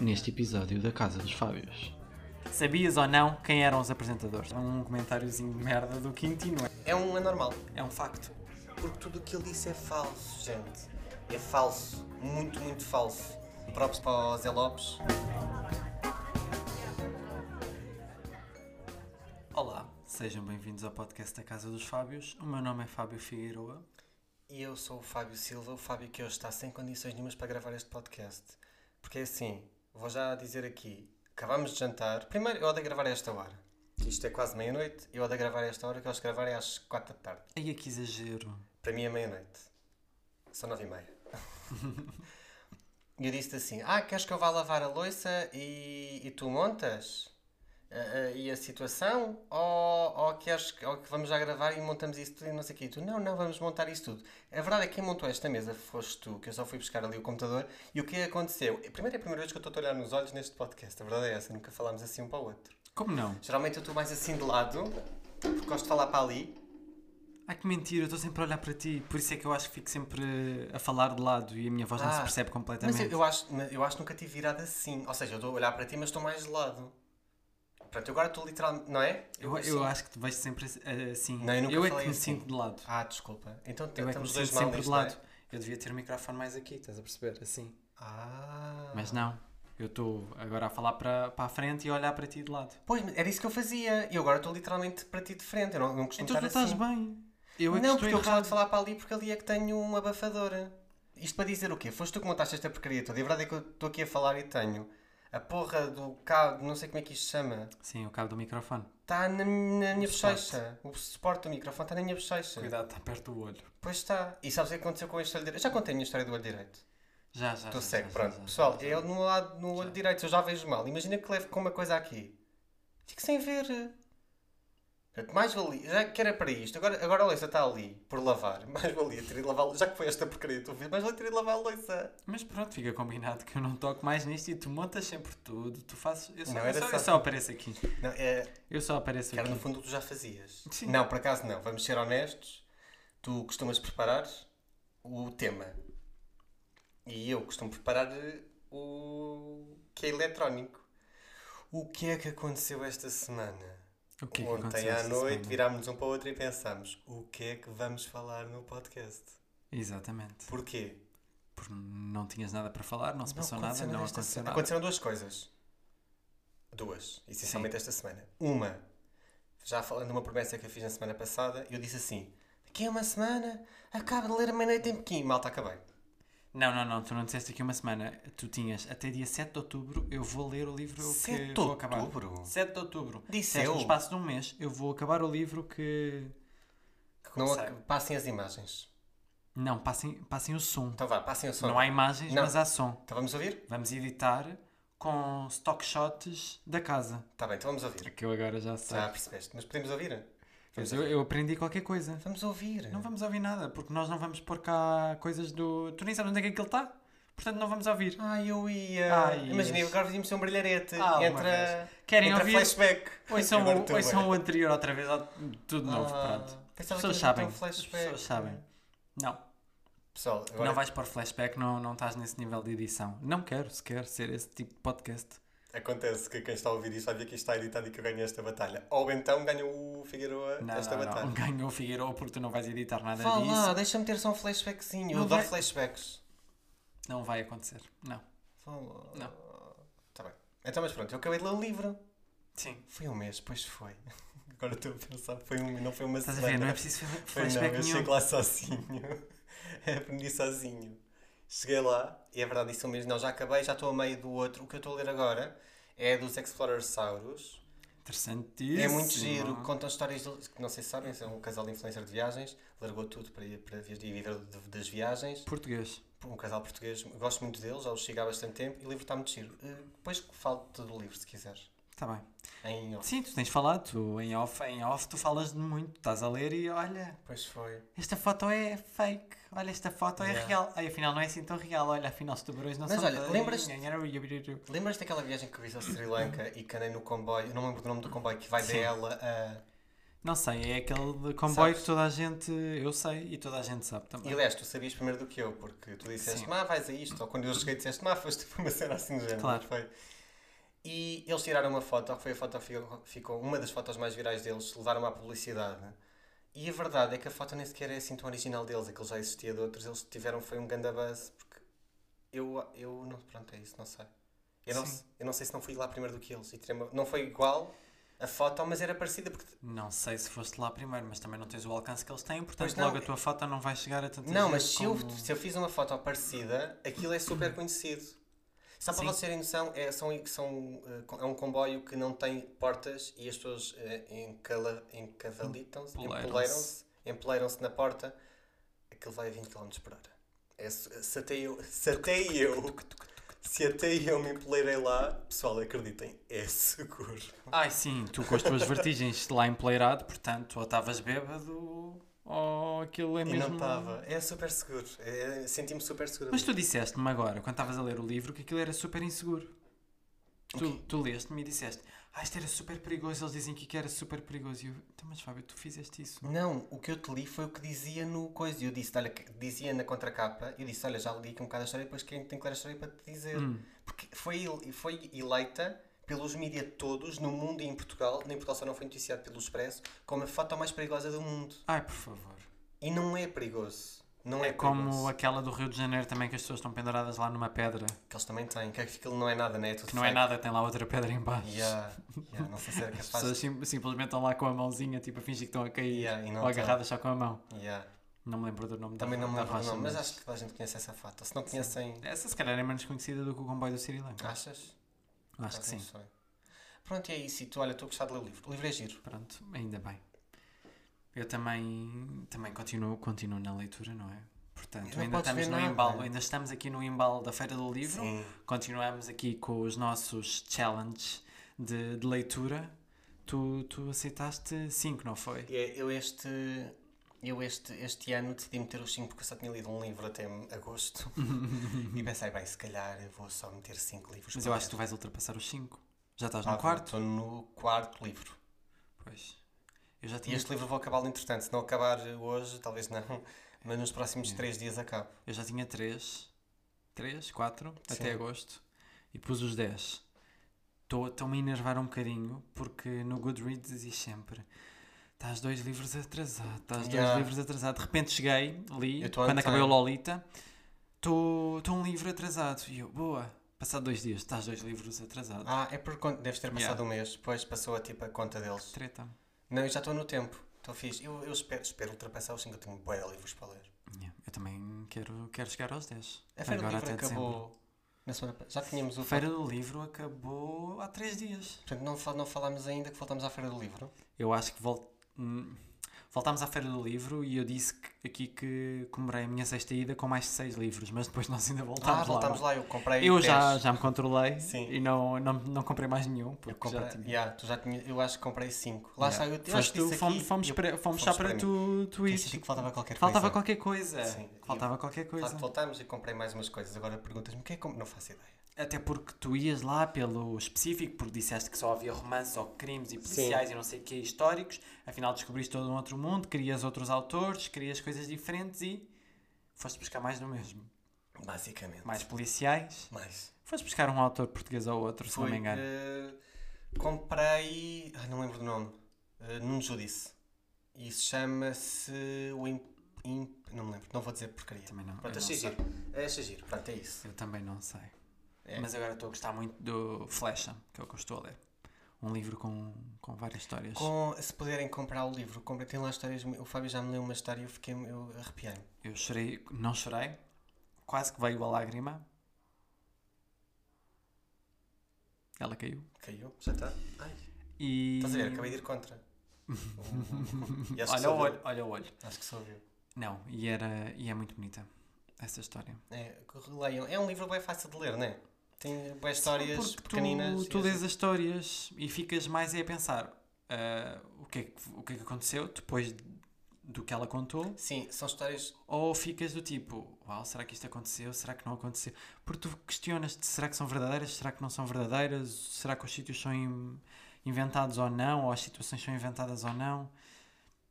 neste episódio da Casa dos Fábios. Sabias ou não quem eram os apresentadores? É um comentáriozinho de merda do Quintino. É um anormal. É um facto. Porque tudo o que ele disse é falso, gente. É falso. Muito, muito falso. Props para o Zé Lopes. Olá, sejam bem-vindos ao podcast da Casa dos Fábios. O meu nome é Fábio Figueiroa. E eu sou o Fábio Silva, o Fábio que hoje está sem condições nenhumas para gravar este podcast. Porque é assim, vou já dizer aqui, acabamos de jantar. Primeiro, eu odeio gravar a esta hora. Isto é quase meia-noite, eu odeio gravar a esta hora, que eles gravarem às quatro da tarde. Ai, que exagero. Para mim é meia-noite. São nove e meia. E eu disse assim, ah, queres que eu vá lavar a louça e, e tu montas? Ah, ah, e a situação? Ou, ou queres que, ou que vamos já gravar e montamos isso tudo e não sei o quê? E tu, não, não, vamos montar isso tudo. A verdade é que quem montou esta mesa foste tu, que eu só fui buscar ali o computador. E o que aconteceu? Primeiro é a primeira vez que eu estou a olhar nos olhos neste podcast. A verdade é essa, nunca falámos assim um para o outro. Como não? Geralmente eu estou mais assim de lado, porque gosto de falar para ali. Ai, que mentira, eu estou sempre a olhar para ti. Por isso é que eu acho que fico sempre a falar de lado e a minha voz não se Ah, percebe Mas completamente. eu, eu acho, mas eu acho que nunca tive virado assim. Ou seja, eu estou a olhar para ti, mas estou mais de lado. Pronto, eu agora estou literalmente. Não é? Eu, eu acho que te vejo sempre assim. Não, eu nunca é que me assim. sinto de lado. Ah, desculpa. Então Eu é que me estamos dois sinto mal sempre de não é? lado. Eu devia ter o microfone mais aqui, estás a perceber? Assim. Ah. Mas não. Eu estou agora a falar para, para a frente e a olhar para ti de lado. Pois, era isso que eu fazia. E eu agora estou literalmente para ti de frente. Eu não, não costumo Então tu estar estás assim. bem. Eu é não, porque eu gostava de falar para ali porque ali é que tenho uma abafadora. Isto para dizer o quê? Foste tu que montaste esta porcaria toda. E a verdade é que eu estou aqui a falar e tenho a porra do cabo, não sei como é que isto se chama. Sim, o cabo do microfone. Está na, na minha bochecha. O suporte do microfone está na minha bochecha. Cuidado, está perto do olho. Pois está. E sabes o que aconteceu com este olho direito? Já contei a minha história do olho direito. Já, já. Estou cego, já, pronto. já, já, Pessoal, é no lado no olho direito, eu já vejo mal. Imagina que levo com uma coisa aqui. Fico sem ver. Portanto, mais valia. Já que era para isto, agora, agora a louça está ali, por lavar. Mais valia ter ido lavar. Já que foi esta porcaria, tu vês, mais valia ter ido lavar a louça. Mas pronto, fica combinado que eu não toco mais nisto e tu montas sempre tudo. Tu fazes. Eu só, Não, eu só, só- eu só apareço aqui. Não, é, Eu só apareço que era aqui. no fundo o que tu já fazias. Sim. Não, por acaso não. Vamos ser honestos. Tu costumas preparar o tema. E eu costumo preparar eh, o que é eletrónico. O que é que aconteceu esta semana? O que é que Ontem aconteceu à noite virámos um para o outro e pensámos: o que é que vamos falar no podcast? Exatamente. Porquê? Porque não tinhas nada para falar, não se passou nada, aconteceu não aconteceu semana. nada. Aconteceram duas coisas. Duas, essencialmente esta semana. Uma, já falando de uma promessa que eu fiz na semana passada, eu disse assim: daqui a uma semana acabo de ler a meia-noite em Pequim. Malta, acabei. Não, não, não, tu não disseste aqui uma semana. Tu tinhas até dia 7 de outubro, eu vou ler o livro 7 que de vou acabar. outubro? 7 de outubro. Disse eu. no espaço de um mês, eu vou acabar o livro que. que Não comecei. passem as imagens. Não, passem, passem o som. Então vá, passem o som. Não há imagens, Não. mas há som. Então vamos ouvir? Vamos editar com stock shots da casa. Está bem, então vamos ouvir. Que eu agora já sei. Já percebeste, mas podemos ouvir? Mas eu, eu aprendi qualquer coisa. Vamos ouvir. Não vamos ouvir nada, porque nós não vamos pôr cá coisas do. Tu nem sabes onde é que aquilo está. Portanto, não vamos ouvir. Ai, eu ia. Imagina, agora fazíamos um brilharete. Ah, entra. Querem entra ouvir? flashback. Ouçam, Agora o- ouçam anterior outra vez, tudo novo, Ah, pronto. As pessoas sabem. um As flashback. pessoas sabem. Não, Pessoal, agora não vais pôr flashback, não, não estás nesse nível de edição. Não quero sequer ser esse tipo de podcast. Acontece que quem está a ouvir isto vai ver que isto está editado e que eu ganhei esta batalha. Ou então ganha o Figueiredo Não, esta não, batalha. não. Ganhou o Figueiredo porque tu não vais editar nada Vá disso. lá, deixa-me ter só um flashbackzinho. Eu Não adoro vai- flashbacks. Não vai acontecer. Não. Lá. Não. Tá bem. Então, mas pronto, eu acabei de ler o livro. Sim. Foi um mês, pois foi. Agora estou a pensar, foi um, não foi uma Estás a semana. ver? Não é preciso Foi não, flashback eu nenhum. cheguei lá sozinho. Aprendi sozinho. Cheguei lá e é verdade, isso mesmo. Não, já acabei, já estou a meio do outro. O que eu estou a ler agora é dos Explorersaurus. Interessantíssimo. É muito giro, contam histórias que não sei se sabem, são um casal de influencer de viagens, largou tudo para ir, para viver das viagens. Português. Um casal português, gosto muito deles, já os sigo há bastante tempo e o livro está muito giro. Eh, Depois falo-te do livro, se quiseres. Está bem. Em off. Sim, tu tens falado, tu em off, em off tu falas de muito, estás a ler e olha, Pois foi. esta foto é fake, olha, esta foto é Yeah. real. Ai, afinal não é assim tão real, olha, afinal os tubarões não Mas são olha, tão- lembras-te- Lembras-te daquela viagem que fiz ao Sri Lanka e que andei no comboio, não me lembro do nome do comboio, que vai Sim. dela a. Não sei, é aquele de comboio Sabes? que toda a gente. Eu sei e toda a gente sabe também. E aliás, tu sabias primeiro do que eu, porque tu disseste, má, vais a isto. Ou quando eu cheguei, disseste, má, foste para uma cena assim do género. Claro. Foi. E eles tiraram uma foto, que foi a foto que ficou, uma das fotos mais virais deles, levaram à publicidade. E a verdade é que a foto nem sequer é assim tão original deles, aquilo já existia de outros, eles tiveram foi um ganda buzz, porque eu, eu não, pronto, é isso, não sei. Eu não, Sim. eu não sei se não fui lá primeiro do que eles. E uma- não foi igual a foto, mas era parecida, porque Não sei se foste lá primeiro, mas também não tens o alcance que eles têm, portanto não. logo a tua foto não vai chegar a tanta Não, mas se, eu, como- se eu fiz uma foto parecida, aquilo é super conhecido. Só para Sim. vocês terem noção, é, são, são, eh, é um comboio que não tem portas e as pessoas encala- encavalitam-se, Empoleiram-se. empoleiram-se na porta. Aquilo vai a 20 km por hora. É, se, até eu, se até eu, se até eu me empoleirei lá, pessoal, acreditem, é seguro. Ai sim, tu com as tuas vertigens lá empleirado, portanto, ou estavas bêbado ou aquilo é E mesmo. não estava. É super seguro. É, Senti-me super seguro. Mas tu disseste-me agora, quando estavas a ler o livro, que aquilo era super inseguro. O Tu, tu leste-me e disseste, ah, isto era super perigoso, eles dizem que era super perigoso. E eu, então, mas Fábio, tu fizeste isso. Não, o que eu te li foi o que dizia no coisa. E eu disse, olha, dizia na contracapa, eu disse, olha, já li aqui um bocado a história, depois quem tem que ler a história para te dizer. Hum. Porque foi, foi eleita pelos mídias todos, no mundo e em Portugal, nem Portugal só não foi noticiado pelo Expresso, como a foto mais perigosa do mundo. Ai, por favor. E não é perigoso. Não é, É como perigoso. aquela do Rio de Janeiro também, que as pessoas estão penduradas lá numa pedra. Que eles também têm, que aquilo não é nada, né? É tudo Que não é fake. nada, tem lá outra pedra em baixo. Yeah, yeah, não sei se era As capaz. pessoas sim- simplesmente estão lá com a mãozinha, tipo a fingir que estão a cair. Yeah, e não ou agarradas só com a mão. Yeah. Não me lembro do nome Também da, não me lembro do nome, mas acho que toda a gente conhece essa foto. Se não conhecem, Essa se calhar é menos conhecida do que o comboio do Sri Lanka. achas? Acho que Ah, não sim. sei. Pronto, e é isso. E tu, olha, estou a gostar de ler o livro. O livro é giro. Pronto, ainda bem. Eu também, também continuo, continuo na leitura, não é? Portanto, Não ainda estamos no nada. embalo, ainda estamos aqui no embalo da Feira do Livro. Sim. Continuamos aqui com os nossos challenges de, de leitura. Tu, tu aceitaste 5, não foi? É, Eu este, eu este, este ano decidi meter os 5 porque eu só tinha lido um livro até agosto. e pensei, bem, se calhar eu vou só meter 5 livros. Mas eu acho que tu vais ultrapassar os 5. Já estás Ah, no quarto? Estou no quarto livro. Pois. Eu já E tinha, este livro vou acabá-lo entretanto. Se não acabar hoje, talvez não. Mas nos próximos É. 3 dias acabo. eu já tinha 3, 3, 4, Sim. até agosto. E pus os 10. Estou-me a enervar um bocadinho porque no Goodreads diz sempre estás dois livros atrasado, estás dois Yeah. livros atrasado. De repente cheguei, li, Eu tô quando acabei o. Lolita, estou um livro atrasado. E eu, boa, passado dois dias, estás dois livros atrasado. Ah, é por conta. Deves ter passado Yeah. um mês. Depois passou a tipo a conta deles. Treta. Não, eu já estou no tempo. Estou fixe. Eu, eu espero, espero ultrapassar os 5. Eu tenho bué de livros para ler. Yeah, Eu também quero, quero chegar aos 10. A Feira do Agora Livro até dezembro. acabou na semana Já tínhamos o. A Feira do Livro acabou há 3 dias. Portanto, não, não falámos ainda que voltamos à Feira do Livro. Eu acho que vol... hum, voltámos à Feira do Livro e eu disse que- aqui que comemorei a minha sexta ida com mais de 6 livros, mas depois nós ainda voltámos ah, voltámos lá. lá. Eu comprei. Eu 10. já, já me controlei Sim. e não, não, não comprei mais nenhum, Eu porque comprei. já. Yeah, tu já tinha, eu acho que comprei 5. Lá Yeah. está. Eu, eu Foste que tu, fomos, fomos, eu- para, fomos só para tu, tu senti que faltava qualquer Faltava coisa. qualquer coisa. Sim. Faltava qualquer De coisa. facto, voltámos e comprei mais umas coisas. Agora perguntas-me o que é que Não faço ideia. Até porque tu ias lá pelo específico, porque disseste que só havia romances ou crimes e policiais e não sei o que históricos. Afinal, descobriste todo um outro mundo, querias outros autores, querias coisas diferentes e foste buscar mais do mesmo. Basicamente. Mais policiais. Mais. Foste buscar um autor português ou outro, se não me engano. eh, comprei. Ai, não lembro do nome. Uh, Nuno Judice. E isso chama-se. O Imp, Imp- Não me lembro. Não vou dizer porcaria. Também não. Pronto, achei sei. giro. É, achei giro. Pronto, é isso. eu também não sei. É. Mas agora estou a gostar muito do Flecha, que é o que eu estou a ler. Um livro com, com várias histórias. Com- se puderem comprar o livro, comprem. Tem lá histórias. O Fábio já me leu uma história e eu fiquei. Eu arrepiei-me. Eu chorei, não chorei, quase que veio a lágrima. Ela caiu. Caiu? Já está? Ai. E... Estás a ver? Acabei de ir contra. Olha o olho, olha o olho. Acho que só viu. Não, e, era, e é muito bonita essa história. É, leiam. É um livro bem fácil de ler, não é? Tem boas histórias pequeninas. Tu, tu lês assim. as histórias e ficas mais aí a pensar ah, o, que é que, o que é que aconteceu depois do que ela contou Sim, são histórias. ou ficas do tipo, uau, será que isto aconteceu? Será que não aconteceu? Porque tu questionas-te, será que são verdadeiras? Será que não são verdadeiras? Será que os sítios são in- inventados ou não? Ou as situações são inventadas ou não?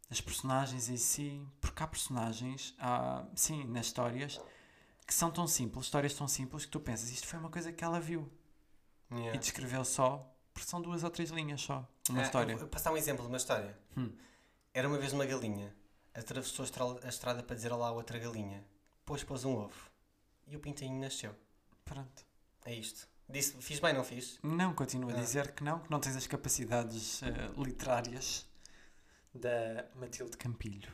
das personagens em si, porque há personagens, há, sim, nas histórias, que são tão simples, histórias tão simples que tu pensas, isto foi uma coisa que ela viu Yeah. e descreveu só, porque são duas ou três linhas só, uma Ah, história. eu Vou passar um exemplo de uma história. Hum. Era uma vez uma galinha, atravessou a estra- a estrada para dizer olá a outra galinha, depois pôs um ovo e o pintainho nasceu. Pronto. É isto. Disse, fiz bem, não fiz? Não, continuo a Ah. dizer que não, que não tens as capacidades eh, literárias da Matilde Campilho.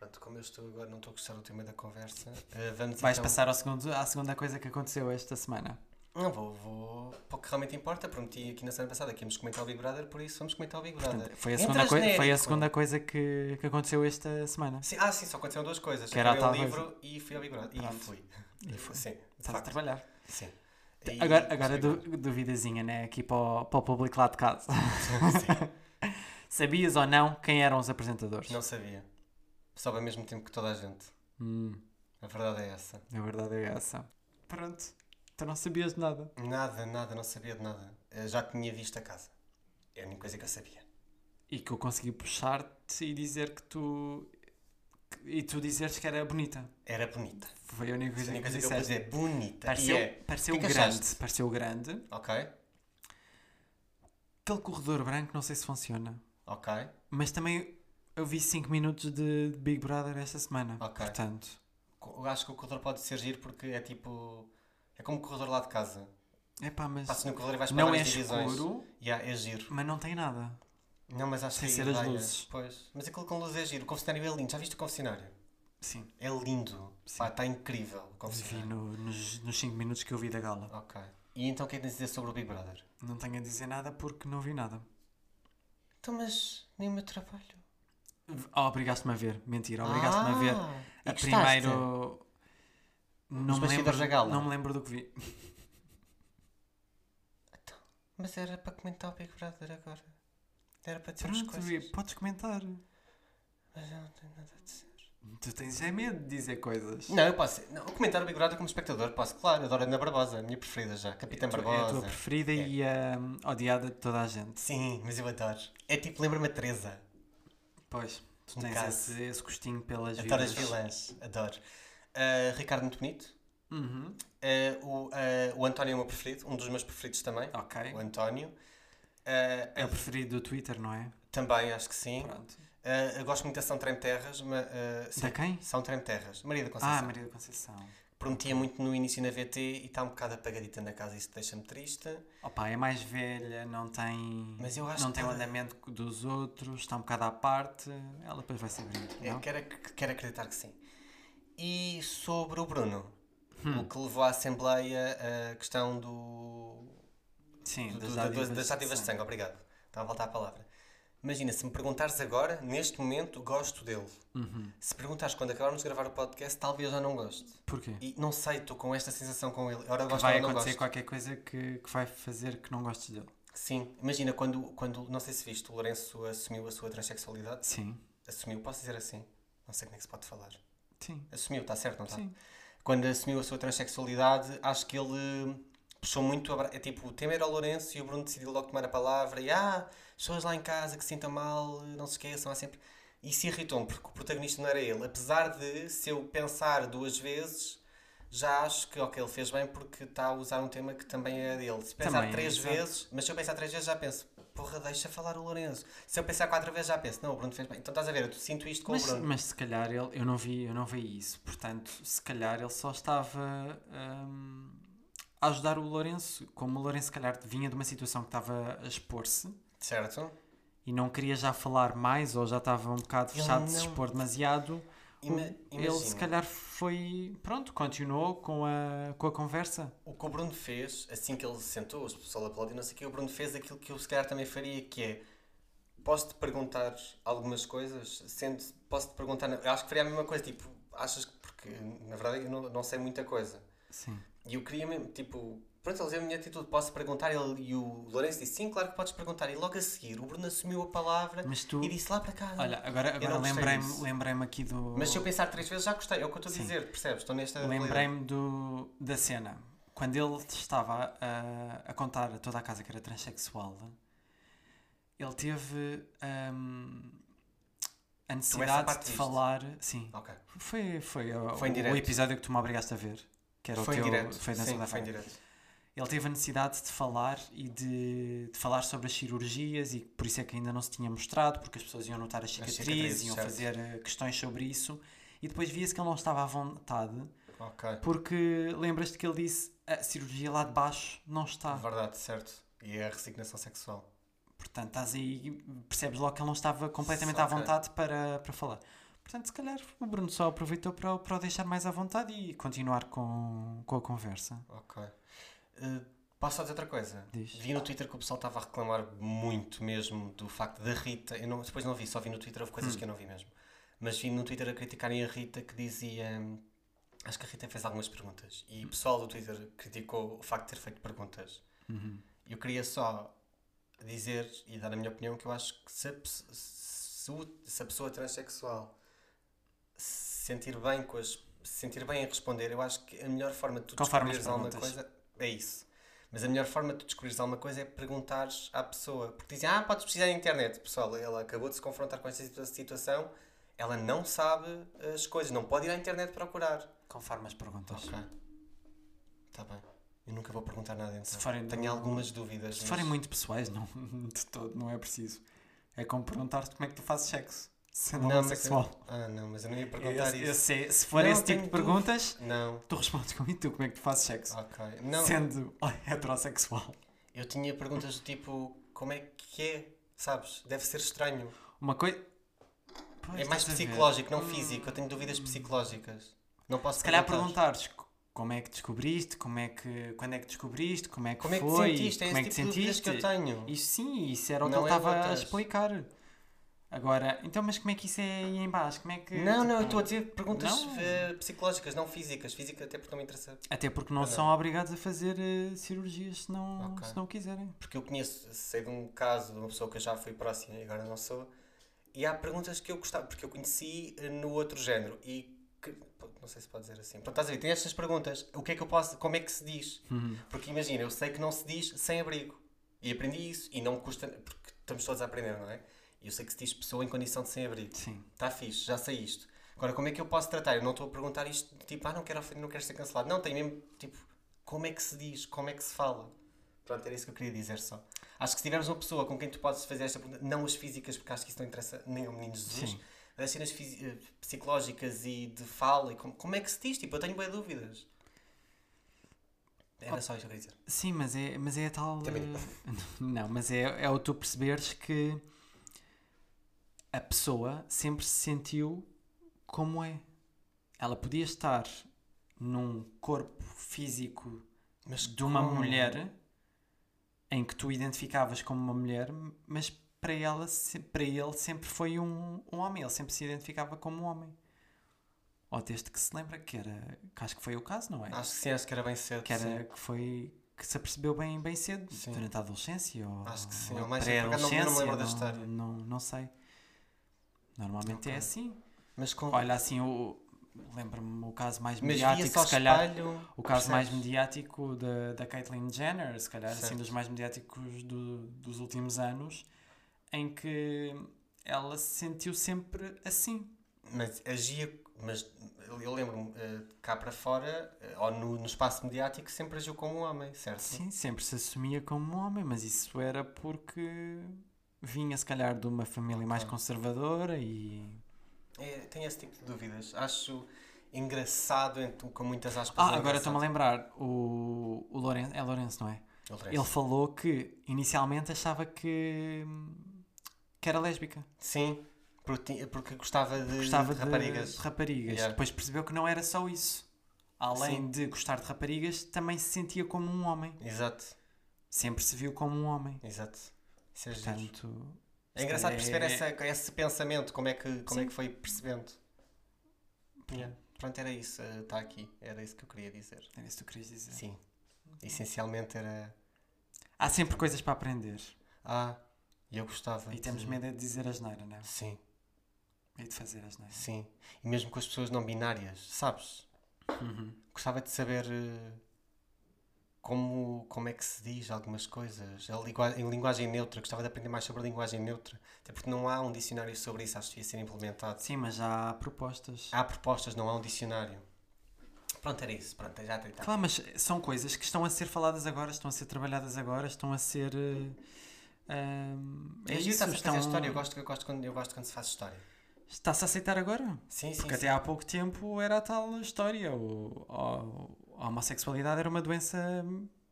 Pronto, como eu estou agora, não estou a gostar do tema da conversa, eh, vamos Vais então... passar ao segundo, à segunda coisa que aconteceu esta semana. Não, vou, vou para o que realmente importa. Prometi aqui na semana passada que íamos comentar o Big Brother, por isso vamos comentar o Big Brother. Portanto, foi a segunda, coi- foi a genérico. segunda coisa que, que aconteceu esta semana. Sim, ah, sim, só aconteceram duas coisas. Que era o livro e fui ao Big Brother. E Pronto. fui. E foi. Sim, Estás a trabalhar. Sim. E- Agora, agora du, duvidazinha, né? Aqui para o, para o público lá de casa. Sabias ou não quem eram os apresentadores? não sabia. Soube ao mesmo tempo que toda a gente. Hum, A verdade é essa. a verdade é essa. Pronto. Tu não sabias de nada. Nada, nada, não sabia de nada. Eu já tinha visto a casa. É a única coisa que eu sabia. E que eu consegui puxar-te e dizer que tu. que- E tu dizeres que era bonita. Era bonita. Foi a única A coisa única que coisa que eu pude disseste. dizer, bonita. Pareceu, E é. pareceu O que é que grande. achaste? Pareceu grande. Ok, Aquele corredor branco, não sei se funciona. ok. Mas também eu vi 5 minutos de Big Brother esta semana. Ok. Portanto, Eu acho que o corredor pode ser giro porque é tipo. É como o corredor lá de casa. epá, mas Passas no corredor e vais para não é várias divisões. escuro, Yeah, é giro. mas não tem nada. Não, mas acho Sem que ser as raia. luzes. Pois. Mas aquilo com luz é giro. O confessionário é lindo. Já viste o confessionário? Sim, É lindo. Sim. Pá, está incrível o vi confessionário. no- nos 5 minutos que eu vi da gala. Ok. E então o que é que tens a dizer sobre o Big Brother? Não tenho a dizer nada porque não vi nada. Então, mas nem o meu trabalho. Oh, obrigaste-me a ver. Mentira, obrigaste-me a ver. Ah, A primeiro. Não Os me, lembro, da gala? não me lembro do que vi. Mas era para comentar o Big Brother agora. Era para dizer Pronto, coisas. Podes comentar. Mas eu não tenho nada a dizer. Tu tens é medo de dizer coisas. Não, eu posso. Não, comentar o Big Brother como espectador, posso, claro. Adoro a Ana Barbosa, a minha preferida já. Capitã Tu- É a Barbosa. tua preferida e a hum, odiada de toda a gente. Sim, mas eu adoro. É tipo, lembra-me a Teresa. Pois, tu Um tens bocado. esse, esse gostinho pelas Adoro as vilãs. Adoro. Ah, Ricardo muito bonito. Uhum. Ah, o, ah, o António é o meu preferido, um dos meus preferidos também. Ok. O António. É o preferido do Twitter, não é? Também, acho que sim. Pronto. Gosto muito da São Trem Terras. Mas, sim, Da quem? São Trem Terras. Maria da Conceição. Ah, Maria da Conceição. Prometia muito no início na VT e está um bocado apagadita na casa, isso deixa-me triste. Opa, é mais velha, não tem, Mas eu acho não que tem o ela- andamento dos outros, está um bocado à parte. Ela depois vai saber, Eu não? quero, ac- quero acreditar que sim. E sobre o Bruno, Hum. o que levou à Assembleia a questão do, Sim, do- das do- dádivas, das dádivas de sangue. Obrigado. Estava a voltar a palavra. Imagina, se me perguntares agora, neste momento, gosto dele. Uhum. Se perguntares quando acabarmos de gravar o podcast, talvez já não goste. Porquê? E não sei, estou com esta sensação com ele. Ora gosto, vai ora não acontecer gosto. qualquer coisa que, que vai fazer que não gostes dele. Sim, imagina quando, quando, não sei se viste, o Lourenço assumiu a sua transexualidade. Sim, Assumiu, posso dizer assim? Não sei como é que se pode falar. sim, Assumiu, está certo, não está? sim. Quando assumiu a sua transexualidade, acho que ele puxou muito. É tipo, o tema era o Lourenço e o Bruno decidiu logo tomar a palavra. E ah, pessoas lá em casa que se sintam mal, não se esqueçam, há sempre. Isso irritou-me, porque o protagonista não era ele. Apesar de, se eu pensar duas vezes, já acho que, ok, ele fez bem porque está a usar um tema que também é dele. Se pensar Também, três vezes, mas se eu pensar três vezes, já penso, porra, deixa falar o Lourenço. Se eu pensar quatro vezes, já penso, não, o Bruno fez bem. Então estás a ver, eu sinto isto com Mas, o Bruno. mas se calhar ele, eu não vi, eu não vi isso. Portanto, se calhar ele só estava hum, a ajudar o Lourenço. Como o Lourenço, se calhar, vinha de uma situação que estava a expor-se Certo? e não queria já falar mais ou já estava um bocado fechado de se não- expor demasiado. Ima- ele se calhar foi. Pronto, continuou com a, com a conversa. O que o Bruno fez, assim que ele se sentou, o pessoal aplaudiu, não sei o que, o Bruno fez aquilo que eu se calhar também faria, que é posso-te perguntar algumas coisas, sendo, posso-te perguntar, eu acho que faria a mesma coisa, tipo, achas que, porque na verdade eu não, não sei muita coisa, Sim. E eu queria mesmo, tipo, pronto, eles a minha atitude, posso perguntar, ele, e o Lourenço disse, sim, claro que podes perguntar, e logo a seguir o Bruno assumiu a palavra tu. e disse lá para cá. Olha, agora, agora lembrei-me lembrei aqui do. Mas se eu pensar três vezes já gostei, é o que eu estou a dizer, percebes? Estou nesta. Lembrei-me do, da cena. Quando ele estava a, a contar a toda a casa que era transexual, ele teve hum, a necessidade de falar. Sim. Ok. Foi, foi, o- Foi o, direto. episódio que tu me obrigaste a ver. Que era Foi o teu, direto. Foi na Sim, segunda foi direto. Ele teve a necessidade de falar e de, de falar sobre as cirurgias e por isso é que ainda não se tinha mostrado, porque as pessoas iam notar as cicatrizes, cicatrizes, iam certo. fazer eh, questões sobre isso e depois via-se que ele não estava à vontade Ok. porque lembras-te que ele disse a cirurgia lá de baixo não está. Verdade, certo. E é a resignação sexual. Portanto, estás aí, percebes logo que ele não estava completamente Ok. à vontade para, para falar. Portanto, se calhar o Bruno só aproveitou para, para o deixar mais à vontade e continuar com, com a conversa. Ok. Uh, posso só dizer outra coisa? Diz. Vi no Twitter que o pessoal estava a reclamar muito mesmo do facto da Rita. Eu não, depois não vi, só vi no Twitter, houve Hum. coisas que eu não vi mesmo. Mas vi no Twitter a criticarem a Rita que dizia. Acho que a Rita fez algumas perguntas. E o pessoal do Twitter criticou o facto de ter feito perguntas. Uhum. Eu queria só dizer e dar a minha opinião que eu acho que se a, se se a pessoa transexual se sentir bem com as se sentir bem em responder, eu acho que a melhor forma de tu Conforme descobrires alguma coisa é isso. Mas a melhor forma de tu descobrires alguma coisa é perguntares à pessoa. Porque dizem, ah, podes precisar da internet. Pessoal, ela acabou de se confrontar com esta situa- situação, ela não sabe as coisas, não pode ir à internet procurar. Conforme as perguntas. Ok. Está bem. Eu nunca vou perguntar nada então. Se forem Tenho do- algumas dúvidas. Se mas- forem muito pessoais, não, de todo, não é preciso. É como perguntar-te como é que tu fazes sexo, sendo Não, não, mas sexual. eu- Ah, não, mas eu não ia perguntar Esse- isso. é- se for Não, esse tipo de perguntas, Não, tu respondes como e tu, como é que tu fazes sexo? ok. Não, Sendo heterossexual. eu tinha perguntas do tipo, como é que é? Sabes? Deve ser estranho. Uma coisa. É mais a psicológico, não Hum. físico. Eu tenho dúvidas psicológicas. Não posso Se calhar perguntar. perguntares como é que descobriste, como é que, quando é que descobriste, como é que Como é que te foi, sentiste? É como é que te tipo de dúvidas sentiste. que eu tenho. Isso sim, isso era o que Não ele é estava a outras. explicar. Agora, então, mas como é que isso é aí em baixo? Como é que, Não, não, eu tipo, estou a dizer perguntas Não. eh, psicológicas, não físicas. Física até porque não me interessa. Até porque não Ah, não. são obrigados a fazer eh, cirurgias se não, Ok. se não quiserem. Porque eu conheço, sei de um caso de uma pessoa que eu já fui próxima e agora não sou. E há perguntas que eu gostava, porque eu conheci eh, no outro género. E que, não sei se pode dizer assim. Pronto, estás a ver? Tem estas perguntas. O que é que eu posso. Como é que se diz? Porque imagina, eu sei que não se diz sem abrigo. E aprendi isso. E não me custa. Porque estamos todos a aprender, não é? E eu sei que se diz pessoa em condição de sem abrigo. Sim. Está fixe, já sei isto. Agora, como é que eu posso tratar? Eu não estou a perguntar isto tipo, ah, não quero ofender, não quero ser cancelado. Não, tem mesmo, tipo, como é que se diz? Como é que se fala? Pronto, era isso que eu queria dizer só. Acho que se tiveres uma pessoa com quem tu podes fazer esta pergunta, não as físicas, porque acho que isso não interessa nem ao menino Jesus, Sim. mas as cenas eh, psicológicas e de fala, e como, como é que se diz? Tipo, eu tenho bem dúvidas. Era só isso que eu queria dizer. Sim, mas é, mas é a tal. Também eh, Não, mas é, é o tu perceberes que a pessoa sempre se sentiu como é. Ela podia estar num corpo físico Mas de uma como? mulher em que tu identificavas como uma mulher, mas para ela, para ele sempre foi um, um homem, ele sempre se identificava como um homem. Ou desde que se lembra que era, que acho que foi o caso, não é? Acho que sim, acho que era bem cedo. que era sim. que foi que se apercebeu bem, bem cedo Sim. durante a adolescência ou, Acho que sim, ou mais cedo, não- pré-adolescência, não me lembro da não, não, não sei normalmente Ok. é assim Mas com. olha assim o lembro-me o caso mais mediático se calhar espelho. o caso mais percebes? mediático da, da Caitlyn Jenner, se calhar assim Certo. dos mais mediáticos do- dos últimos anos, em que ela se sentiu sempre assim. Mas agia, mas eu lembro-me, eh, cá para fora, eh, ou no, no espaço mediático, sempre agiu como um homem, certo? Sim, sempre se assumia como um homem, mas isso era porque vinha se calhar de uma família mais conservadora e É, tenho esse tipo de dúvidas. Acho engraçado, entre- com muitas aspas. Ah, agora estou-me a lembrar, o, o Lourenço, é Lourenço, não é? Lourenço. Ele falou que inicialmente achava que, que era lésbica. Sim, porque, gostava de, Gostava de raparigas. de raparigas. Yeah. Depois percebeu que não era só isso. Além Sim. de gostar de raparigas, também se sentia como um homem. Exato, Sempre se viu como um homem. exato. Isso é giro. Portanto, É engraçado é- perceber essa, esse pensamento, como é que, como é que foi percebendo. Yeah. Pronto, era isso, está aqui. Era isso que eu queria dizer. era isso que tu querias dizer. Sim. Essencialmente era. Há sempre coisas para aprender. Ah, e eu gostava. E de- temos medo é de dizer asneira, não é? Sim, E de fazer asneira. sim. E mesmo com as pessoas não binárias, sabes? Uhum. Gostava de saber. eh, como, como é que se diz algumas coisas. Em linguagem neutra, gostava de aprender mais sobre a linguagem neutra. Até porque não há um dicionário sobre isso, acho que devia ser implementado. Sim, mas há propostas. Há propostas, não há um dicionário. Pronto, era isso. Pronto, já tentava. Claro, mas são coisas que estão a ser faladas agora, estão a ser trabalhadas agora, estão a ser. eh, ahm, É isso, a estão... fazer história. Eu gosto, eu, gosto quando, eu gosto quando se faz história. Está-se a aceitar agora? Sim, sim. Porque sim. até há pouco tempo era a tal história. O, o- a homossexualidade era uma doença.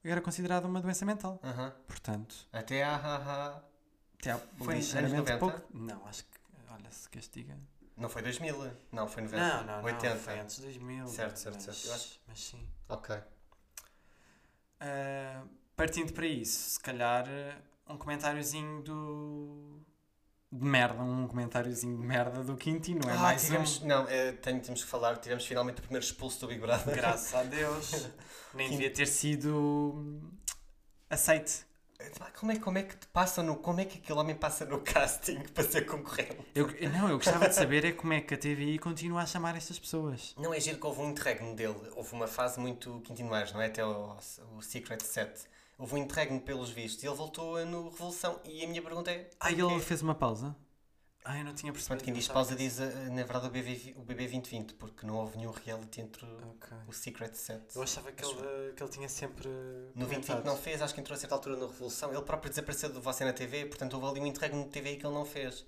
era considerada uma doença mental. Aham. Portanto, Até há. até há Foi ligeiramente 90? pouco. Não, acho que. Olha, se castiga. Não foi 2000, não, foi 90. Não, não, 80. não. Foi antes de 2000. Certo, certo, mas, certo. Eu acho- Mas sim. Ok. Ah, partindo para isso, se calhar um comentáriozinho do. De merda, um comentáriozinho de merda do Quintino, é Ah, mais tivemos, um. Não, eh, tenho- temos que falar. Tivemos finalmente o primeiro expulso do Big Brother. Graças a Deus. Nem devia ter sido hum, aceite. Como é, como é que te passa no. Como é que aquele homem passa no casting para ser concorrente? Eu, não, eu gostava de saber é como é que a TVI continua a chamar estas pessoas. Não é giro que houve um interregno dele. Houve uma fase muito Quintino Aires, não é? Até o, o Secret Set. Houve um interregno pelos vistos e ele voltou no Revolução. E a minha pergunta é. Ah, ele fez uma pausa? Ah, eu não tinha percebido. Pronto, quem diz pausa diz, eh, na verdade, o BB, o BB 2020, porque não houve nenhum reality entre o- Ok. o Secret Set. Eu achava que ele, que ele tinha sempre. No 2020 comentado. não fez, acho que entrou a certa altura na Revolução. Ele próprio desapareceu de você na TV, portanto houve ali um interregno de TV que ele não fez.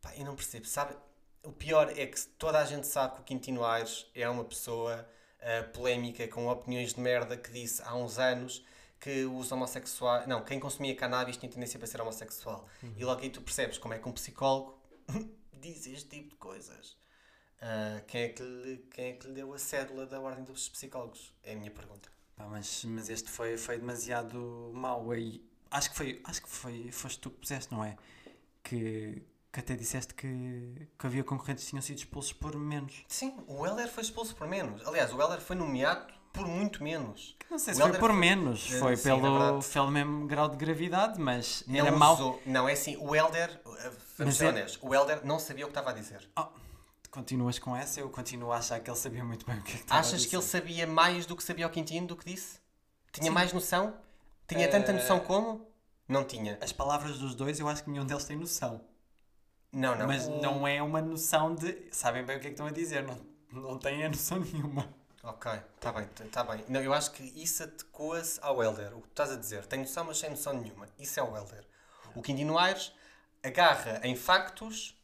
Pá, eu não percebo, sabe? O pior é que toda a gente sabe que o Quintino Aires é uma pessoa ah, polémica, com opiniões de merda, que disse há uns anos que os homossexuais. Não, quem consumia cannabis tinha tendência para ser homossexual. E logo aí tu percebes como é que um psicólogo diz este tipo de coisas. Ah, quem, é que lhe, quem é que lhe deu a cédula da ordem dos psicólogos? É a minha pergunta. Pá, mas, mas este foi, foi demasiado mau aí. Acho que foi, acho que foi, foste tu que puseste, não é? Que, que até disseste que, que havia concorrentes que tinham sido expulsos por menos. Sim, o Heller foi expulso por menos. Aliás, o Heller foi nomeado por muito menos. Não sei se foi por menos, Eh, foi sim, é pelo, pelo mesmo grau de gravidade, mas Não era mau. Não, é assim, o Helder, uh, vamos Mas ser honestos, o Helder não sabia o que estava a dizer. Continuas com essa, eu continuo a achar que ele sabia muito bem o que é que estava a Achas dizer. que ele sabia mais do que sabia o Quintino, do que disse? Tinha Sim. mais noção? Tinha Eh, tanta noção como? Não tinha. As palavras dos dois, eu acho que nenhum deles tem noção. Não, não. mas o- não é uma noção de. Sabem bem o que é que estão a dizer, não, não têm a noção nenhuma. Ok, está bem, está bem. Não, eu acho que isso adequa-se ao Helder. O que tu estás a dizer, tem noção, mas sem noção nenhuma. Isso é o Helder. O Quintino Aires agarra em factos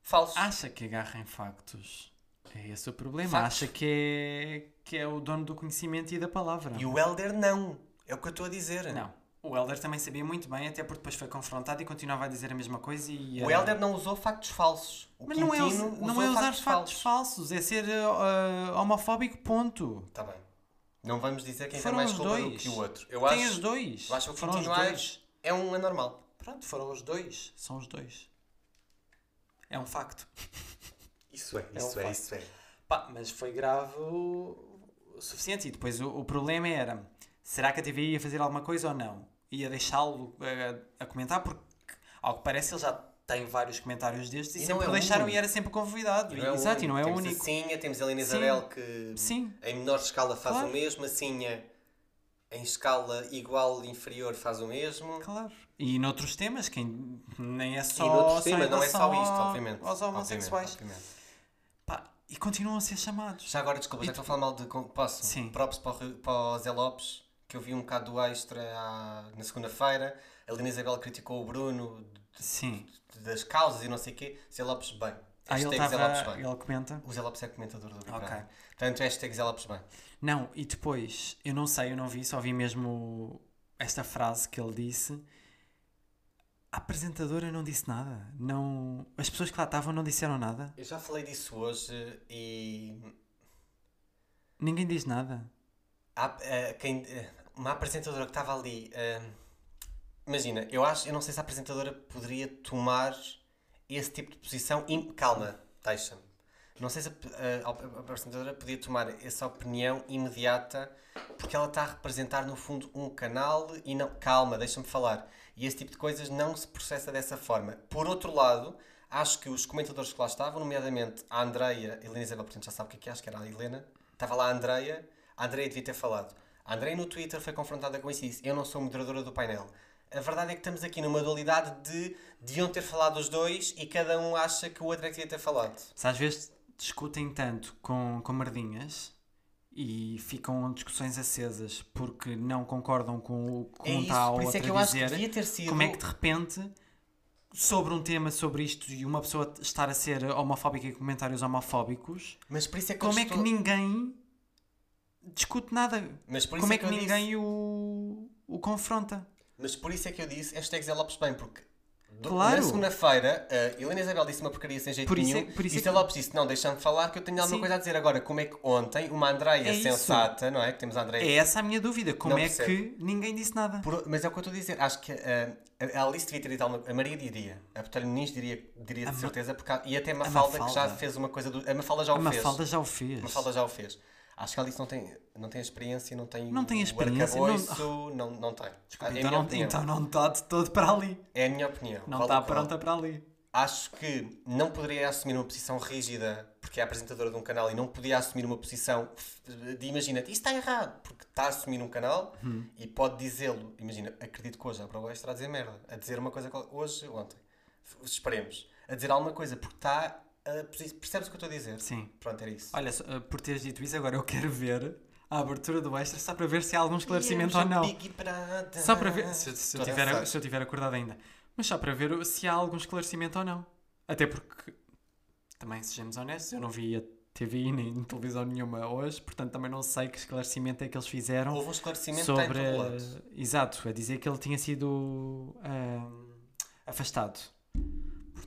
falsos. Acha que agarra em factos. É esse o problema. Factos. Acha que é, que é o dono do conhecimento e da palavra. E o Helder não. É o que eu estou a dizer. Não. O Helder também sabia muito bem, até porque depois foi confrontado e continuava a dizer a mesma coisa. E, O Helder não usou factos falsos. O Mas não é, us- não é usar factos factos falsos, é ser eh, homofóbico, ponto. Está bem. Não vamos dizer quem Foram tem mais culpa do que o outro. Eu Tem acho, os dois. eu acho que o foram os Quintino dois. Aires é um anormal. Pronto, foram os dois. São os dois. É um facto. Isso é, É um facto. isso é. Pá, mas foi grave o, o suficiente. E depois o, o problema era: será que a TV ia fazer alguma coisa ou não? Ia deixá-lo eh, a, comentar? Porque, ao que parece, ele já tem vários comentários destes e, E sempre é o deixaram único. e era sempre convidado. E é Exato, e não é o Temos único. a Sinha, temos a Helena Sim. Isabel que Sim, em menor escala faz Claro. o mesmo, a Sinha em escala igual inferior faz o mesmo. claro. E noutros temas, quem nem é só. e noutros temas, não é só isto, obviamente. Aos homossexuais. Obviamente, obviamente. Pá, e continuam a ser chamados. Já agora, desculpa, já estou a falar mal de. Posso? Sim. Props para o, para o Zé Lopes, que eu vi um bocado do extra à- na segunda-feira. A Helena Isabel criticou o Bruno de- de- das causas e não sei o quê. Zé Lopes, bem. Ah, ele, Hashtag Zé Lopes, tava, bem. ele comenta. O Zé Lopes é comentador do Big Ok. Brother. Portanto, hashtag Zé Lopes, bem. Não, e depois, eu não sei, eu não vi, só vi mesmo esta frase que ele disse. A apresentadora não disse nada. Não, as pessoas que lá estavam não disseram nada. Eu já falei disso hoje e Ninguém diz nada. há, eh, quem, eh, uma apresentadora que estava ali. eh, imagina, eu acho, eu não sei se a apresentadora poderia tomar esse tipo de posição. im- calma, deixa-me. Não sei se a, a- a apresentadora podia tomar essa opinião imediata porque ela está a representar no fundo um canal e não. Calma, deixa-me falar. E esse tipo de coisas não se processa dessa forma. Por outro lado, acho que os comentadores que lá estavam, nomeadamente a Andreia, a Helena Isabel, portanto já sabe o que é que acho que era a Helena, estava lá a Andreia, a Andreia devia ter falado. A Andrei no Twitter foi confrontada com isso e disse: Eu não sou moderadora do painel. A verdade é que estamos aqui numa dualidade de deviam ter falado os dois e cada um acha que o outro é que devia ter falado. Se às vezes discutem tanto com, com merdinhas e ficam discussões acesas porque não concordam com o que É isso, a por isso é que eu a acho que dizer, devia ter sido. como é que de repente sobre um tema sobre isto e uma pessoa estar a ser homofóbica e comentários homofóbicos, Mas por isso é que como é que estou- ninguém discute nada? Como é é que ninguém o, o confronta? Mas por isso é que eu disse hashtag Zé Lopes bem, porque Claro. na segunda-feira a Helena Isabel disse uma porcaria sem jeito Por isso é- nenhum por isso e é Zé Lopes disse, não, deixa-me falar que eu tenho alguma Sim. coisa a dizer. Agora, como é que ontem uma Andreia É isso. sensata, não é? Que temos a Andreia... É essa a minha dúvida. Como Não é percebo. que ninguém disse nada? Por- mas é o que eu estou a dizer. Acho que ah, a Alice devia ter dito alguma A Maria diria. A Muniz diria, diria A de certeza. Porque, e até a Mafalda, que já Mafalda. fez uma coisa... Do, a Mafalda já o A fez. Mafalda já o fez. A Mafalda já o fez. Acho que a Alice não tem, não tem experiência, não tem Não tem experiência, não- não, não, tem. Desculpa, é, então, não, opinião. então não está de todo para ali. é a minha opinião. Não está pronta para ali. Acho que não poderia assumir uma posição rígida porque é apresentadora de um canal e não podia assumir uma posição de imagina, isso está errado, porque está a assumir um canal Hum. e pode dizê-lo. Imagina, acredito que hoje a Prova está a dizer merda, a dizer uma coisa hoje, ontem. Esperemos. A dizer alguma coisa porque está. Posi- percebes o que eu estou a dizer? Sim. Pronto, era isso. Olha, uh, por teres dito isso, agora eu quero ver a abertura do extra só para ver se há algum esclarecimento ou não. Só para ver. Se, se eu tiver, se eu tiver acordado ainda. Mas só para ver se há algum esclarecimento ou não. Até porque, também sejamos honestos, eu não vi a TV nem televisão nenhuma hoje, portanto também não sei que esclarecimento é que eles fizeram Houve um esclarecimento sobre. está em todo lado. Exato, a dizer que ele tinha sido ahm, afastado.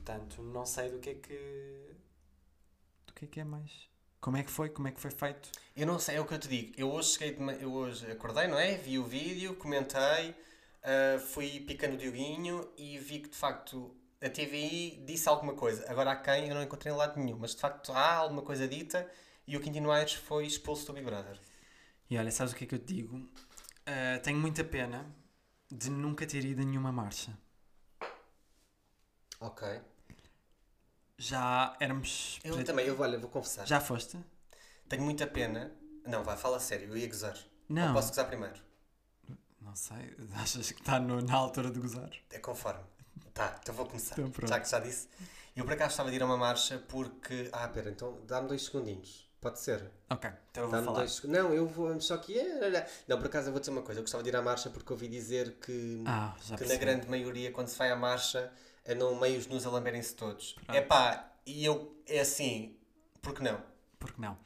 Portanto, não sei do que é que. Do que é que é mais. Como é que foi? Como é que foi feito? Eu não sei, é o que eu te digo. Eu hoje cheguei de eu hoje acordei, não é? Vi o vídeo, comentei, ah, fui picando o Dioguinho e vi que de facto a TVI disse alguma coisa. Agora há quem eu não encontrei em lado nenhum, mas de facto há alguma coisa dita e o Quintino Aires foi expulso do Big Brother. E olha, sabes o que é que eu te digo? Ah, tenho muita pena de nunca ter ido a nenhuma marcha. Ok. Já éramos. Eu também, eu olha, vou confessar. Já foste? Tenho muita pena. Não, vai, fala sério, eu ia gozar. Não. Ou posso gozar primeiro? Não sei. Achas que está na altura de gozar? É conforme. Tá, então vou começar. Então pronto. já que já disse. Eu por acaso estava de ir a uma marcha porque. Ah, pera, então dá-me dois segundinhos. Pode ser? Ok, então eu vou falar. dois Não, eu vou só que. Não, por acaso eu vou dizer uma coisa. Eu gostava de ir à marcha porque ouvi dizer que, Ah, já que na percebi. grande maioria, quando se vai à marcha, andam meios nos a lamberem-se todos. É pá, e eu. É assim. Por que não? Porque não?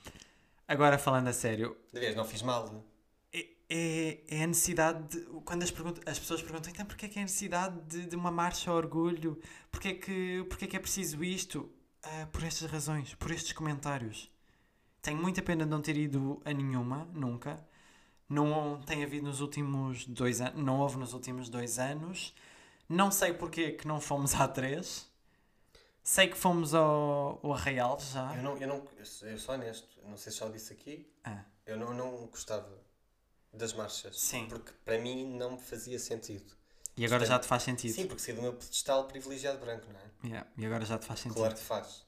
Agora falando a sério, De vez, não fiz mal. é, é, é a necessidade de, quando as, pergunta- as pessoas perguntam então porquê é que é a necessidade de, de uma marcha ao orgulho porquê é que, porquê é que é preciso isto Ah, por estas razões, por estes comentários tenho muita pena de não ter ido a nenhuma, nunca não tem havido nos últimos dois anos não houve nos últimos dois anos não sei porque que não fomos à três sei que fomos ao, ao Arraial já Eu, não, eu, não, eu sou- honesto. Não sei se já disse aqui. Ah, Eu não, não gostava das marchas. Sim. Porque para mim não me fazia sentido. e agora Portanto, já te faz sentido Sim, porque saí do meu pedestal privilegiado branco, não é? Yeah, e agora já te faz sentido Claro que faz.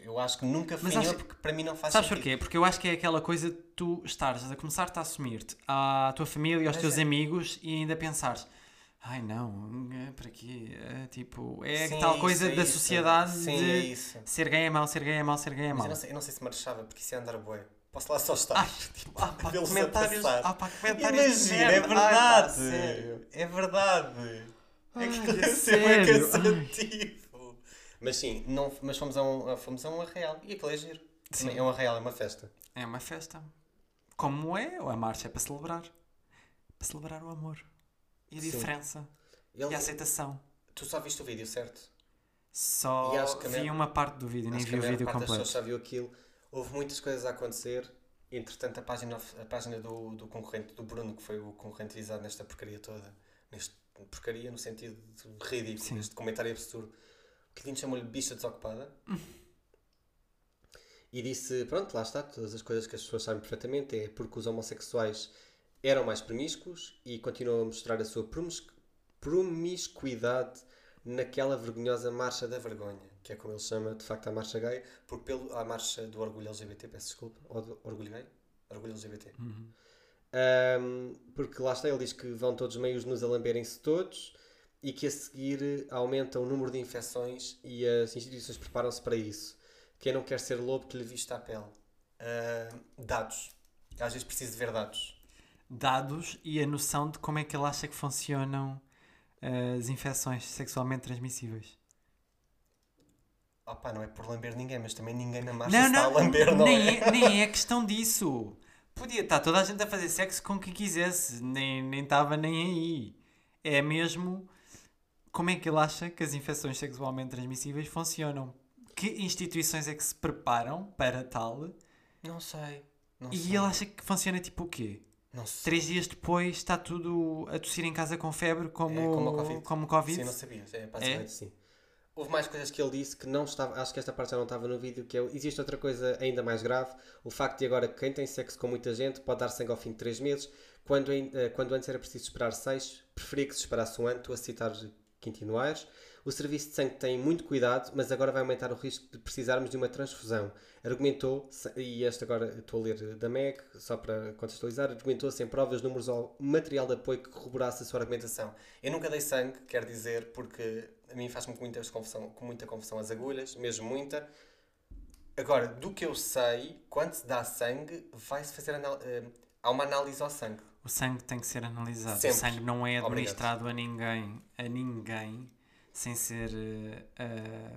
Eu acho que nunca fui acho- porque para mim não faz Sabes sentido. porquê? Porque eu acho que é aquela coisa de tu estares a começar-te a assumir-te à tua família, aos Mas teus é- amigos e ainda pensares ai não, é para quê? É, tipo, é Sim, tal coisa é da isso. sociedade Sim, de é isso. ser gay é mau, ser gay é mau, ser gay é mau. eu não, sei, eu não sei se marchava porque isso é andar bué. Posso lá só estar. Ah, ah, pá, comentários, ah, pá, comentários Imagina, é merda. Ai, pá, verdade. é verdade. Ai, é que bem sério? cansativo. Mas sim, não, mas fomos a um, fomos a um arraial. E aquilo é giro. Sim. É um arraial, é uma festa. É uma festa. Como é? A marcha é para celebrar. Para celebrar o amor. E a Sim. diferença. Ele- E a aceitação. Tu só viste o vídeo, certo? Só que vi maior- uma parte do vídeo, nem que vi o vídeo parte completo. já viu aquilo. Houve muitas coisas a acontecer. Entretanto, a página, a página do, do concorrente, do Bruno, que foi o concorrente visado nesta porcaria toda, neste porcaria no sentido de ridículo, Sim. este comentário absurdo, o Quintino chamou-lhe bicha desocupada. e disse: Pronto, lá está, todas as coisas que as pessoas sabem perfeitamente é porque os homossexuais eram mais promíscuos e continuam a mostrar a sua promis- promiscuidade naquela vergonhosa marcha da vergonha, que é como ele chama de facto a marcha gay, porque pelo, a marcha do orgulho LGBT, peço desculpa, ou do orgulho gay? Orgulho LGBT. Ahm, porque lá está, ele diz que vão todos meios nos a lamberem-se todos e que a seguir aumenta o número de infecções e as instituições preparam-se para isso. Quem não quer ser lobo que lhe vista a pele. Ahm, dados. Às vezes preciso de ver dados. Dados e a noção de como é que ele acha que funcionam eh, as infecções sexualmente transmissíveis. Opa, não é por lamber ninguém, mas também ninguém na marcha Não, está não, a lamber, não nem, é? é, nem é questão disso. Podia estar toda a gente a fazer sexo com quem quisesse, nem nem estava nem aí. É mesmo como é que ele acha que as infecções sexualmente transmissíveis funcionam. Que instituições é que se preparam para tal? Não sei. Não E sei. ele acha que funciona tipo o quê? Não sei. Três dias depois está tudo a tossir em casa com febre como, É como Covid. como Covid? Sim, não sabias. É, basicamente sim. Houve mais coisas que ele disse que não estava, acho que esta parte já não estava no vídeo, que é, existe outra coisa ainda mais grave, o facto de agora quem tem sexo com muita gente pode dar sangue ao fim de 3 meses, quando, eh, quando antes era preciso esperar 6, preferia que se esperasse um ano, estou a citar Quintino Aires. O serviço de sangue tem muito cuidado, mas agora vai aumentar o risco de precisarmos de uma transfusão. Argumentou, e este agora estou a ler da MEG, só para contextualizar, argumentou sem provas, números ou material de apoio que corroborasse a sua argumentação. Eu nunca dei sangue, quer dizer, porque a mim faz-me com muita confusão, com muita confusão as agulhas, mesmo muita. Agora, do que eu sei, quando se dá sangue, vai-se fazer anal- eh, há uma análise ao sangue. O sangue tem que ser analisado. Sempre. O sangue não é Obrigado. administrado a ninguém, a ninguém, sem ser eh,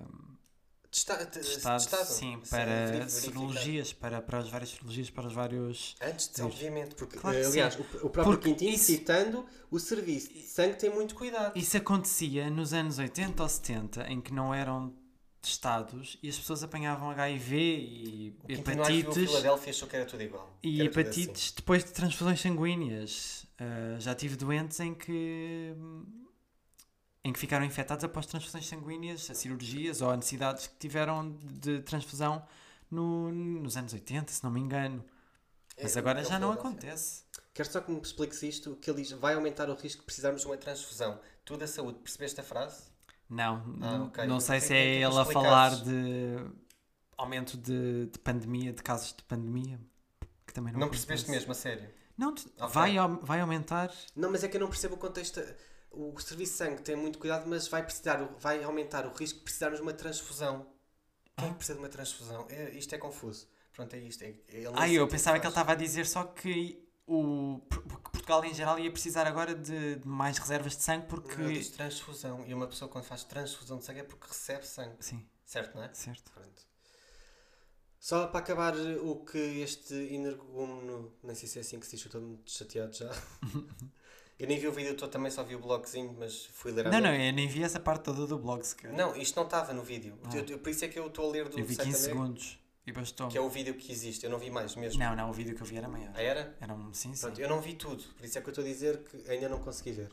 Testa- te- testado, testado. sim, Sim, para verificado. serologias, para, para as várias serologias, para os vários... Antes de, obviamente, porque, Claro eh, aliás, o, o próprio Porque Quintino, isso- citando, o serviço de sangue tem muito cuidado. Isso acontecia nos anos 80 ou 70, em que não eram testados e as pessoas apanhavam HIV e O hepatites... Filadélfia achou que era tudo igual. E hepatites depois de transfusões sanguíneas. Uh, já tive doentes em que em que ficaram infectados após transfusões sanguíneas, a cirurgias ou a necessidades que tiveram de transfusão no- nos anos 80, se não me engano. Mas É, agora é o já não acontece. Quero só que me expliques isto, que ele diz, vai aumentar o risco de precisarmos de uma transfusão. Tu da saúde, percebeste a frase? Não, Ah, n- ok. não sei se é que tu ele a falar de aumento de, de pandemia, de casos de pandemia. Que também não, Não, percebeste mesmo, a sério? Não, te- Ok. vai, vai aumentar. Não, mas é que eu não percebo o contexto. O serviço de sangue tem muito cuidado, mas vai, precisar, vai aumentar o risco de precisarmos de uma transfusão. Quem é que precisa de uma transfusão? É- isto é confuso. Pronto, é isto. É, ele não Ah, eu que pensava que ele faz. estava a dizer só que o que Portugal em geral ia precisar agora de, de mais reservas de sangue porque. Não, diz transfusão. E uma pessoa quando faz transfusão de sangue é porque recebe sangue. Sim, Certo, não é? certo. Pronto. Só para acabar o que este energúmeno, nem sei se é assim que se diz, eu estou muito chateado já. eu nem vi o vídeo todo também, só vi o blogzinho, mas fui ler a Não, não, eu nem vi essa parte toda do blog sequer. Não, isto não estava no vídeo. Ah. Eu- eu- por isso é que eu estou a ler do eu vi site 15 da Meg, segundos e bastou. que é o vídeo que existe. Eu não vi mais mesmo. Não, não, o vídeo que eu vi era maior. Ah, era? Era um sim, sim. Pronto, eu não vi tudo, por isso é que eu estou a dizer que ainda não consegui ver.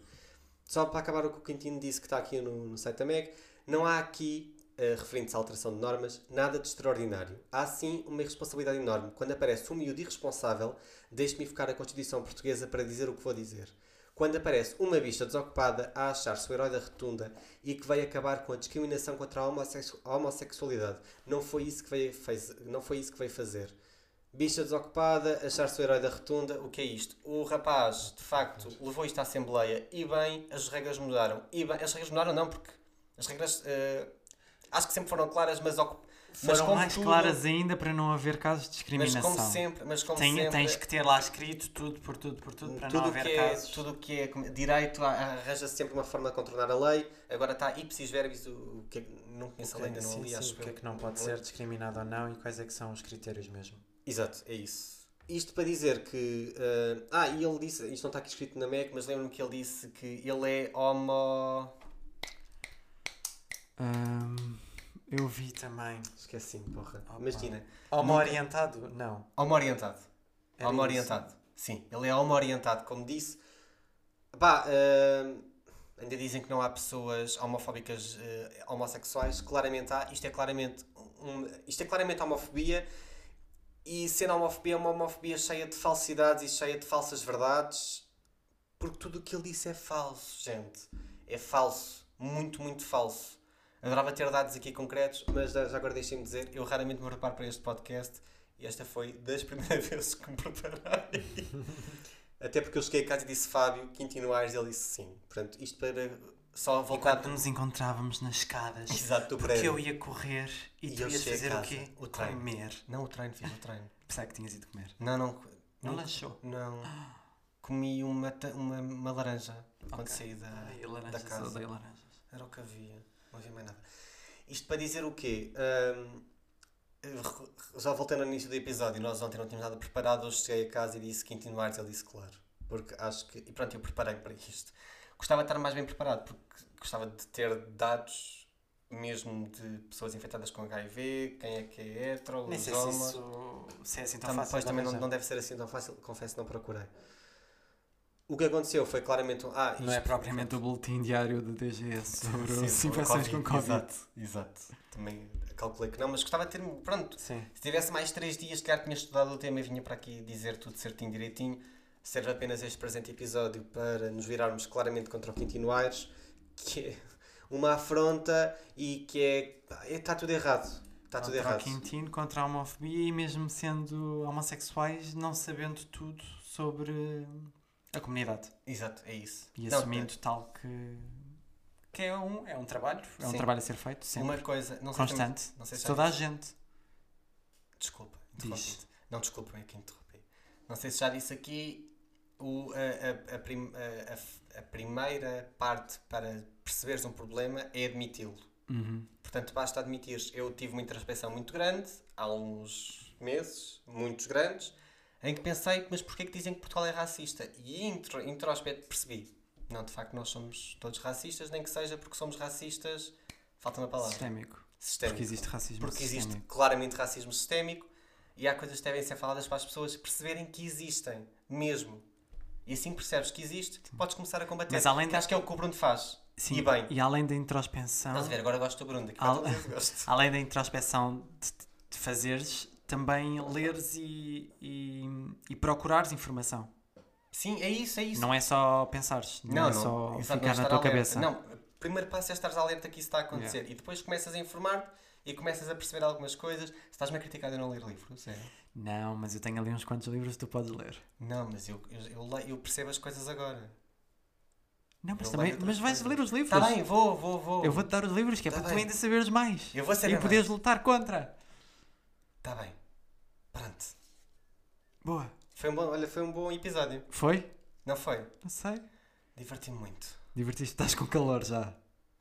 Só para acabar o que o Quintino disse que está aqui no, no site da MEG, não há aqui, eh, referente à alteração de normas, nada de extraordinário. Há sim uma irresponsabilidade enorme. Quando aparece um miúdo irresponsável, deixe-me focar a Constituição Portuguesa para dizer o que vou dizer. Quando aparece uma bicha desocupada a achar-se o herói da rotunda e que vai acabar com a discriminação contra a homossexu- a homossexualidade, não foi isso que veio, fez, não foi isso que veio fazer. Bicha desocupada, achar-se o herói da rotunda, o que é isto? O rapaz, de facto, levou isto à Assembleia e bem, as regras mudaram. E bem, as regras mudaram não, porque as regras eh, acho que sempre foram claras, mas, ocu- mas Foram mais tudo- claras ainda para não haver casos de Mas discriminação. como sempre, mas como Tem- sempre tens que ter lá escrito tudo por tudo por tudo para não tudo o haver que é, casos. tudo o que é direito a- arranja sempre uma forma de contornar a lei. Agora está ipsis verbis, o, o que é que- não conheço a lei, ainda não li, acho eu. é discriminado ou não e quais é que são os critérios mesmo. Exato, é isso. Isto para dizer que. eh, ah, e ele disse, isto não está aqui escrito na MEC, mas lembro-me que ele disse que ele é homo. Hum, eu vi também. Esqueci-me, porra. Opa. Imagina. Homo-orientado? Não. Homo-orientado. Era Homo-orientado. Sim, ele é homo-orientado, como disse. Pá, eh, ainda dizem que não há pessoas homofóbicas eh, homossexuais. Claramente há. Isto é claramente, um, isto é claramente homofobia. E sendo homofobia, é uma homofobia cheia de falsidades e cheia de falsas verdades. Porque tudo o que ele disse é falso, gente. É falso. Muito, muito falso. Adorava ter dados aqui concretos, mas já agora deixem-me dizer, eu raramente me preparo para este podcast e esta foi das primeiras vezes que me preparei. Até porque eu cheguei a casa e disse Fábio, e ele disse sim. Portanto, isto para só voltar. Enquanto nos encontrávamos nas escadas. Exato, do Porque prédio. eu ia correr e, E tu ias fazer o quê? o treino. Comer. Não, o treino, fiz o treino. Pensava que tinhas ido comer. Não, não. Não lanchou? Não. Comi uma, uma, uma laranja quando Ok. saí da, Ai, da casa. odeio laranjas. Era o que havia, não havia mais nada. Isto para dizer o quê? Eu já voltei no início do episódio, nós ontem não tínhamos nada preparado, hoje cheguei a casa e disse Quintino Aires, ele disse claro. Porque acho que. E pronto, eu preparei para isto. Gostava de estar mais bem preparado, porque gostava de ter dados mesmo de pessoas infectadas com HIV, quem é que é hetero, Nem sei se isso se é assim tão Tam- fácil. Pois também não, não deve ser assim tão fácil, confesso, não procurei. O que aconteceu foi claramente um. Ah, Não é isto- propriamente o boletim diário do DGS sobre Sim, as infecções com Covid. Exato, exato. Também calculei que não, mas gostava de ter. Pronto, Sim. se tivesse mais 3 dias, que tinha estudado o tema e vinha para aqui dizer tudo certinho, direitinho. Serve apenas este presente episódio para nos virarmos claramente contra o Quintino Aires, que é uma afronta e que é. Está tudo errado. Está tudo contra errado. o Quintino, contra a homofobia e mesmo sendo homossexuais, não sabendo tudo sobre a comunidade. Exato, é isso. E Não, assumindo tal que, que é, um, é um trabalho, é um Sim. trabalho a ser feito, sempre, Uma coisa, não sei se também- constante, não sei se já toda a gente. Desculpa, Diz. Não, desculpa, é que interrompi. Não sei se já disse aqui o, a, a, a, prim- a- a primeira parte para perceberes um problema é admiti-lo. Uhum. Portanto, basta admitir eu tive uma introspeção muito grande, há uns meses, muitos grandes, em que pensei, mas porquê que dizem que Portugal é racista? E intro, introspecto percebi. Não, de facto, nós somos todos racistas, nem que seja porque somos racistas, falta uma palavra. Sistémico. Sistémico. Porque existe racismo Porque existe sistémico. claramente racismo sistémico e há coisas que devem ser faladas para as pessoas perceberem que existem, mesmo. E assim percebes que existe, podes começar a combater. Mas além que da- acho que é o que o Bruno faz. Sim, E bem. e além da introspeção, Estás a ver, agora gosto do Bruno, Al- além da introspeção de, de fazeres, também leres e, e, e procurares informação. Sim, é isso, é isso. Não é só pensares, não, não, é só exato, ficar não na tua alerta. cabeça. Não, o primeiro passo é estares alerta que isso está a acontecer e depois começas a informar-te e começas a perceber algumas coisas. Estás-me a criticar de não ler livros, é. Não, mas eu tenho ali uns quantos livros que tu podes ler. Não, mas eu, eu, eu, eu percebo as coisas agora. Não, mas Eu também, mas vais coisas. ler os livros. Está bem, vou, vou, vou. Eu vou-te dar os livros, que é Tá para tu bem. ainda saberes mais. Eu vou saber e mais. poderes lutar contra. Está bem. Pronto. Boa. Foi um bom, olha, foi um bom episódio. Foi? Não foi? Não sei. Diverti-me muito. Divertiste, estás com calor já.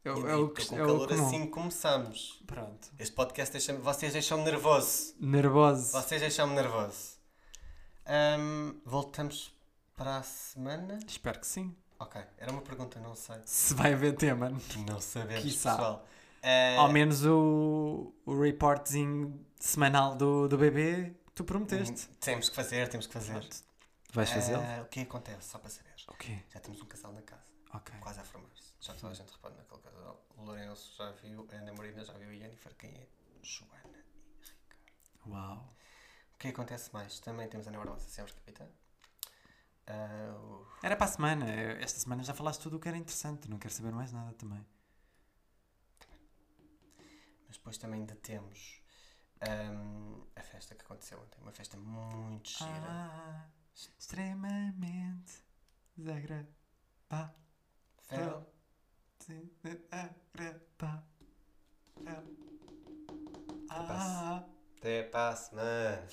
É, o- E é estou que com é o calor comum. assim começamos. Pronto. Este podcast deixa vocês deixam-me nervoso. Nervoso. Vocês deixam-me nervoso. Ahm, voltamos para a semana? Espero que sim. Ok, era uma pergunta, não sei. Se vai haver tema. Não sabemos, Quiçá. pessoal. Ah, Ao menos o, o reportzinho semanal do, do bebê, tu prometeste. Temos que fazer, temos que fazer. Pronto. Vais fazê-lo? Ah, o que acontece, só para saber? Ok. Já temos um casal na casa, Ok. quase a formar-se. Já toda a gente repara naquele casal. O Lourenço já viu, a Ana Marina já viu a Jennifer, quem é? Joana e Ricardo. Uau. O que acontece mais? Também temos a Ana Barbosa, sempre capitã. O- Era para a semana. Esta semana já falaste tudo o que era interessante. Não quero saber mais nada também. Mas depois também ainda ahm, a festa que aconteceu ontem. Uma festa muito gira. Ah, extremamente desagradável. Desagradável. Até para a semana.